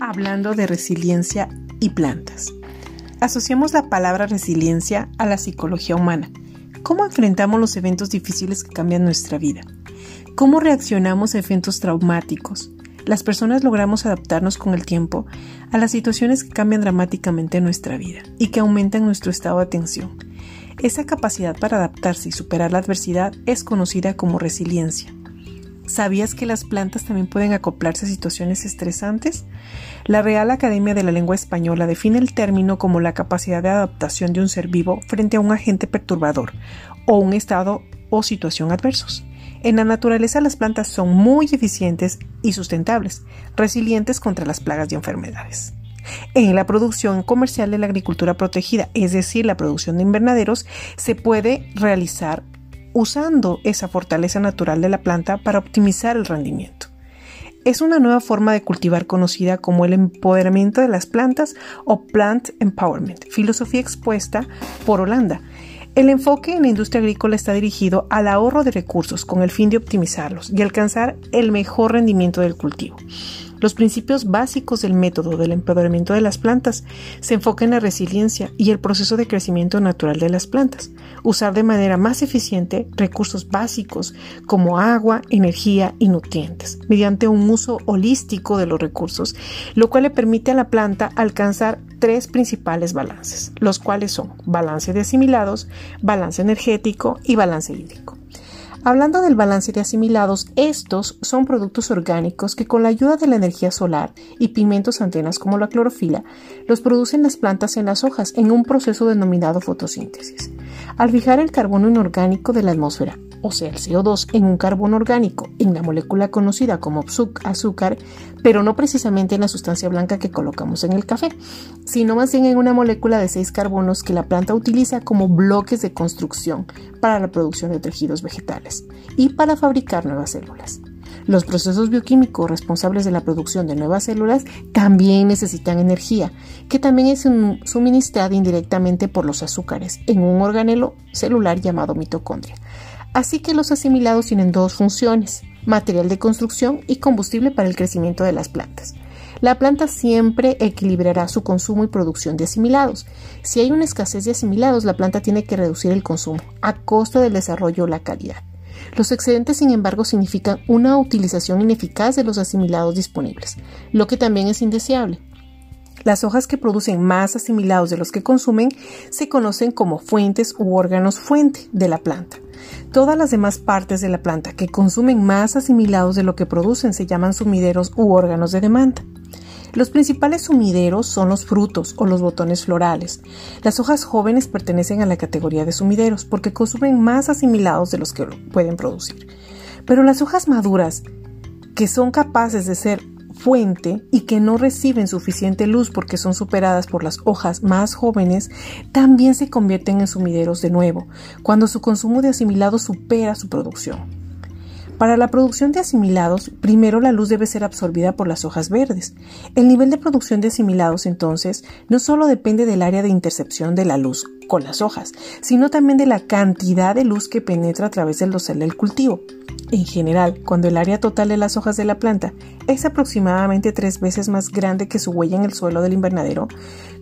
hablando de resiliencia y plantas. Asociamos la palabra resiliencia a la psicología humana. ¿Cómo enfrentamos los eventos difíciles que cambian nuestra vida? ¿Cómo reaccionamos a eventos traumáticos? Las personas logramos adaptarnos con el tiempo a las situaciones que cambian dramáticamente nuestra vida y que aumentan nuestro estado de atención. Esa capacidad para adaptarse y superar la adversidad es conocida como resiliencia. ¿Sabías que las plantas también pueden acoplarse a situaciones estresantes? La Real Academia de la Lengua Española define el término como la capacidad de adaptación de un ser vivo frente a un agente perturbador o un estado o situación adversos. En la naturaleza las plantas son muy eficientes y sustentables, resilientes contra las plagas y enfermedades. En la producción comercial de la agricultura protegida, es decir, la producción de invernaderos, se puede realizar usando esa fortaleza natural de la planta para optimizar el rendimiento. Es una nueva forma de cultivar conocida como el empoderamiento de las plantas o plant empowerment, filosofía expuesta por Holanda. El enfoque en la industria agrícola está dirigido al ahorro de recursos con el fin de optimizarlos y alcanzar el mejor rendimiento del cultivo. Los principios básicos del método del empoderamiento de las plantas se enfocan en la resiliencia y el proceso de crecimiento natural de las plantas, usar de manera más eficiente recursos básicos como agua, energía y nutrientes, mediante un uso holístico de los recursos, lo cual le permite a la planta alcanzar tres principales balances, los cuales son balance de asimilados, balance energético y balance hídrico. Hablando del balance de asimilados, estos son productos orgánicos que con la ayuda de la energía solar y pigmentos antenas como la clorofila, los producen las plantas en las hojas en un proceso denominado fotosíntesis. Al fijar el carbono inorgánico de la atmósfera o sea, el CO2 en un carbono orgánico, en la molécula conocida como azúcar, pero no precisamente en la sustancia blanca que colocamos en el café, sino más bien en una molécula de seis carbonos que la planta utiliza como bloques de construcción para la producción de tejidos vegetales y para fabricar nuevas células. Los procesos bioquímicos responsables de la producción de nuevas células también necesitan energía, que también es suministrada indirectamente por los azúcares en un organelo celular llamado mitocondria. Así que los asimilados tienen dos funciones, material de construcción y combustible para el crecimiento de las plantas. La planta siempre equilibrará su consumo y producción de asimilados. Si hay una escasez de asimilados, la planta tiene que reducir el consumo a costa del desarrollo o la calidad. Los excedentes, sin embargo, significan una utilización ineficaz de los asimilados disponibles, lo que también es indeseable. Las hojas que producen más asimilados de los que consumen se conocen como fuentes u órganos fuente de la planta. Todas las demás partes de la planta que consumen más asimilados de lo que producen se llaman sumideros u órganos de demanda. Los principales sumideros son los frutos o los botones florales. Las hojas jóvenes pertenecen a la categoría de sumideros porque consumen más asimilados de los que pueden producir. Pero las hojas maduras, que son capaces de ser fuente y que no reciben suficiente luz porque son superadas por las hojas más jóvenes, también se convierten en sumideros de nuevo, cuando su consumo de asimilados supera su producción. Para la producción de asimilados, primero la luz debe ser absorbida por las hojas verdes. El nivel de producción de asimilados, entonces, no solo depende del área de intercepción de la luz con las hojas, sino también de la cantidad de luz que penetra a través del dosel del cultivo. En general, cuando el área total de las hojas de la planta es aproximadamente tres veces más grande que su huella en el suelo del invernadero,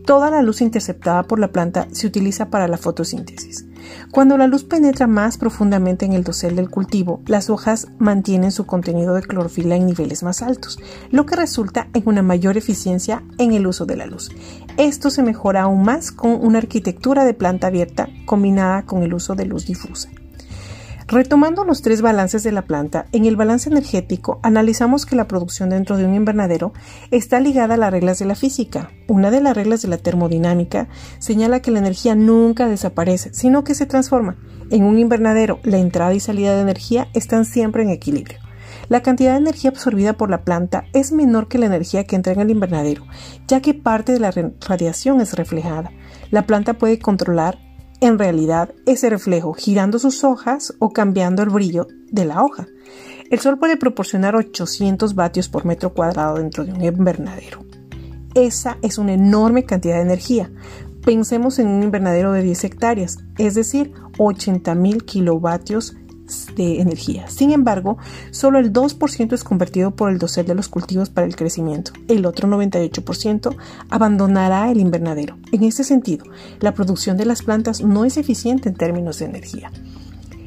toda la luz interceptada por la planta se utiliza para la fotosíntesis. Cuando la luz penetra más profundamente en el dosel del cultivo, las hojas mantienen su contenido de clorofila en niveles más altos, lo que resulta en una mayor eficiencia en el uso de la luz. Esto se mejora aún más con una arquitectura de planta abierta combinada con el uso de luz difusa. Retomando los tres balances de la planta, en el balance energético analizamos que la producción dentro de un invernadero está ligada a las reglas de la física. Una de las reglas de la termodinámica señala que la energía nunca desaparece, sino que se transforma. En un invernadero, la entrada y salida de energía están siempre en equilibrio. La cantidad de energía absorbida por la planta es menor que la energía que entra en el invernadero, ya que parte de la radiación es reflejada. La planta puede controlar en realidad ese reflejo girando sus hojas o cambiando el brillo de la hoja. El sol puede proporcionar 800 vatios por metro cuadrado dentro de un invernadero. Esa es una enorme cantidad de energía. Pensemos en un invernadero de 10 hectáreas, es decir, 80.000 kilovatios de energía. Sin embargo, solo el 2% es convertido por el dosel de los cultivos para el crecimiento. El otro 98% abandonará el invernadero. En este sentido, la producción de las plantas no es eficiente en términos de energía.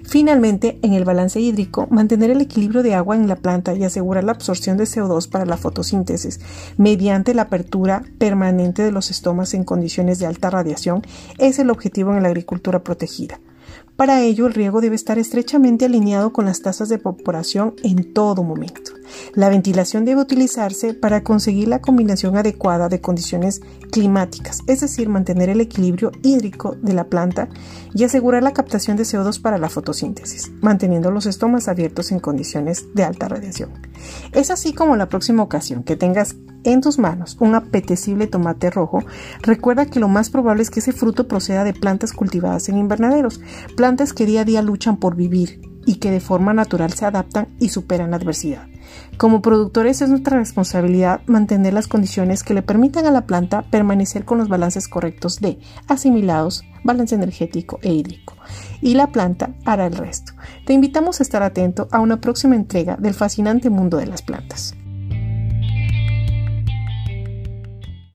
Finalmente, en el balance hídrico, mantener el equilibrio de agua en la planta y asegurar la absorción de CO2 para la fotosíntesis mediante la apertura permanente de los estomas en condiciones de alta radiación es el objetivo en la agricultura protegida. Para ello, el riego debe estar estrechamente alineado con las tasas de evaporación en todo momento. La ventilación debe utilizarse para conseguir la combinación adecuada de condiciones climáticas, es decir, mantener el equilibrio hídrico de la planta y asegurar la captación de CO2 para la fotosíntesis, manteniendo los estomas abiertos en condiciones de alta radiación. Es así como la próxima ocasión que tengas en tus manos un apetecible tomate rojo, recuerda que lo más probable es que ese fruto proceda de plantas cultivadas en invernaderos, plantas que día a día luchan por vivir y que de forma natural se adaptan y superan la adversidad. Como productores es nuestra responsabilidad mantener las condiciones que le permitan a la planta permanecer con los balances correctos de asimilados, balance energético e hídrico. Y la planta hará el resto. Te invitamos a estar atento a una próxima entrega del fascinante mundo de las plantas.